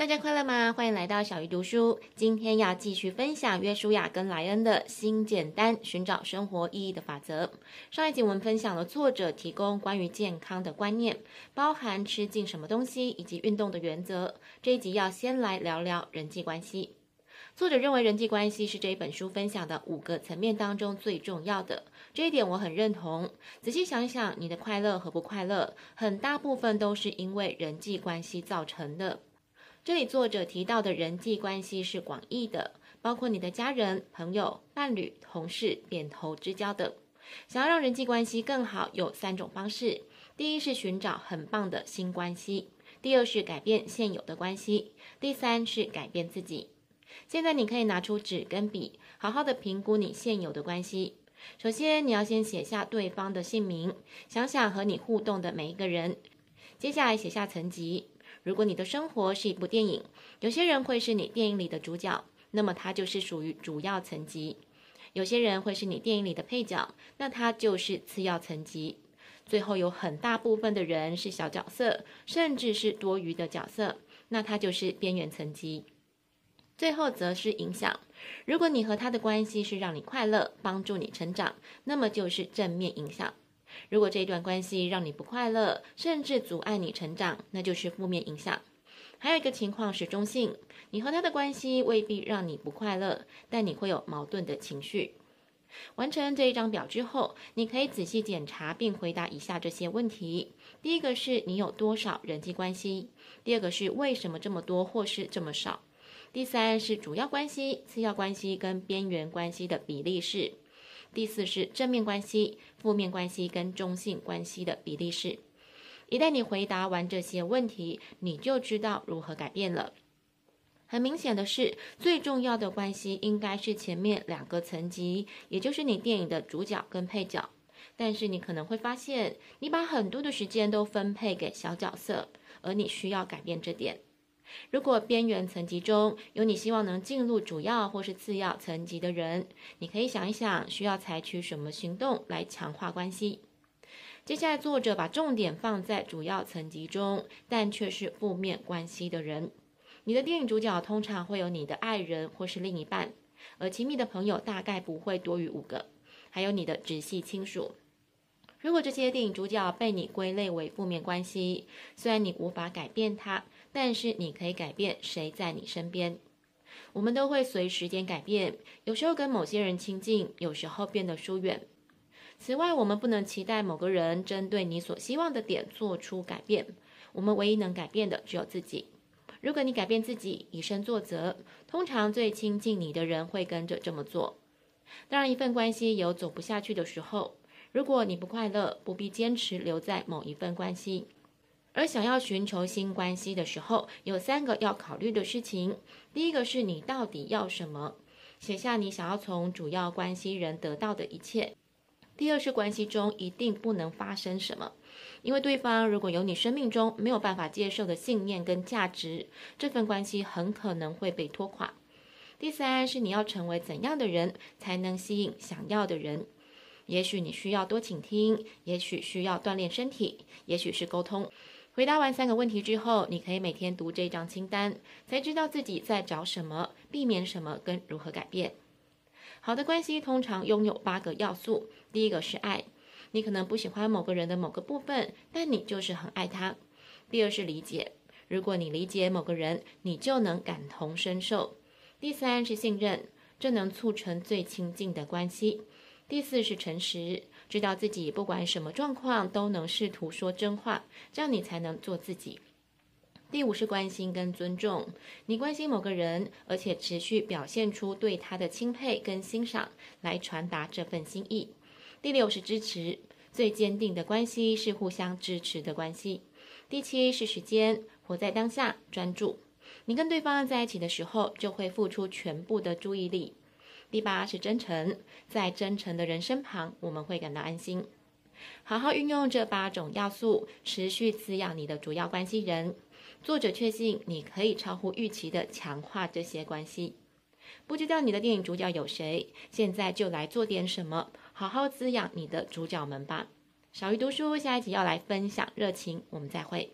大家快乐吗？欢迎来到小鱼读书。今天要继续分享约书亚跟莱恩的新简单寻找生活意义的法则。上一集我们分享了作者提供关于健康的观念，包含吃进什么东西以及运动的原则。这一集要先来聊聊人际关系。作者认为人际关系是这一本书分享的五个层面当中最重要的，这一点我很认同。仔细想想，你的快乐和不快乐，很大部分都是因为人际关系造成的。这里作者提到的人际关系是广义的，包括你的家人、朋友、伴侣、同事、点头之交等。想要让人际关系更好，有三种方式：第一是寻找很棒的新关系；第二是改变现有的关系；第三是改变自己。现在你可以拿出纸跟笔，好好的评估你现有的关系。首先，你要先写下对方的姓名，想想和你互动的每一个人。接下来写下层级。如果你的生活是一部电影，有些人会是你电影里的主角，那么他就是属于主要层级；有些人会是你电影里的配角，那他就是次要层级。最后有很大部分的人是小角色，甚至是多余的角色，那他就是边缘层级。最后则是影响。如果你和他的关系是让你快乐、帮助你成长，那么就是正面影响。如果这段关系让你不快乐，甚至阻碍你成长，那就是负面影响。还有一个情况是中性，你和他的关系未必让你不快乐，但你会有矛盾的情绪。完成这一张表之后，你可以仔细检查并回答以下这些问题：第一个是你有多少人际关系？第二个是为什么这么多或是这么少？第三是主要关系、次要关系跟边缘关系的比例是？第四是正面关系、负面关系跟中性关系的比例是。一旦你回答完这些问题，你就知道如何改变了。很明显的是，最重要的关系应该是前面两个层级，也就是你电影的主角跟配角。但是你可能会发现，你把很多的时间都分配给小角色，而你需要改变这点。如果边缘层级中有你希望能进入主要或是次要层级的人，你可以想一想需要采取什么行动来强化关系。接下来，作者把重点放在主要层级中，但却是负面关系的人。你的电影主角通常会有你的爱人或是另一半，而亲密的朋友大概不会多于五个，还有你的直系亲属。如果这些电影主角被你归类为负面关系，虽然你无法改变它，但是你可以改变谁在你身边。我们都会随时间改变，有时候跟某些人亲近，有时候变得疏远。此外，我们不能期待某个人针对你所希望的点做出改变。我们唯一能改变的只有自己。如果你改变自己，以身作则，通常最亲近你的人会跟着这么做。当然，一份关系有走不下去的时候。如果你不快乐，不必坚持留在某一份关系。而想要寻求新关系的时候，有三个要考虑的事情。第一个是你到底要什么，写下你想要从主要关系人得到的一切。第二是关系中一定不能发生什么，因为对方如果有你生命中没有办法接受的信念跟价值，这份关系很可能会被拖垮。第三是你要成为怎样的人才能吸引想要的人。也许你需要多倾听，也许需要锻炼身体，也许是沟通。回答完三个问题之后，你可以每天读这张清单，才知道自己在找什么，避免什么，跟如何改变。好的关系通常拥有八个要素。第一个是爱，你可能不喜欢某个人的某个部分，但你就是很爱他。第二是理解，如果你理解某个人，你就能感同身受。第三是信任，这能促成最亲近的关系。第四是诚实，知道自己不管什么状况都能试图说真话，这样你才能做自己。第五是关心跟尊重，你关心某个人，而且持续表现出对他的钦佩跟欣赏，来传达这份心意。第六是支持，最坚定的关系是互相支持的关系。第七是时间，活在当下，专注。你跟对方在一起的时候，就会付出全部的注意力。第八是真诚，在真诚的人身旁，我们会感到安心。好好运用这八种要素，持续滋养你的主要关系人。作者确信你可以超乎预期的强化这些关系。不知道你的电影主角有谁？现在就来做点什么，好好滋养你的主角们吧。小鱼读书下一集要来分享热情，我们再会。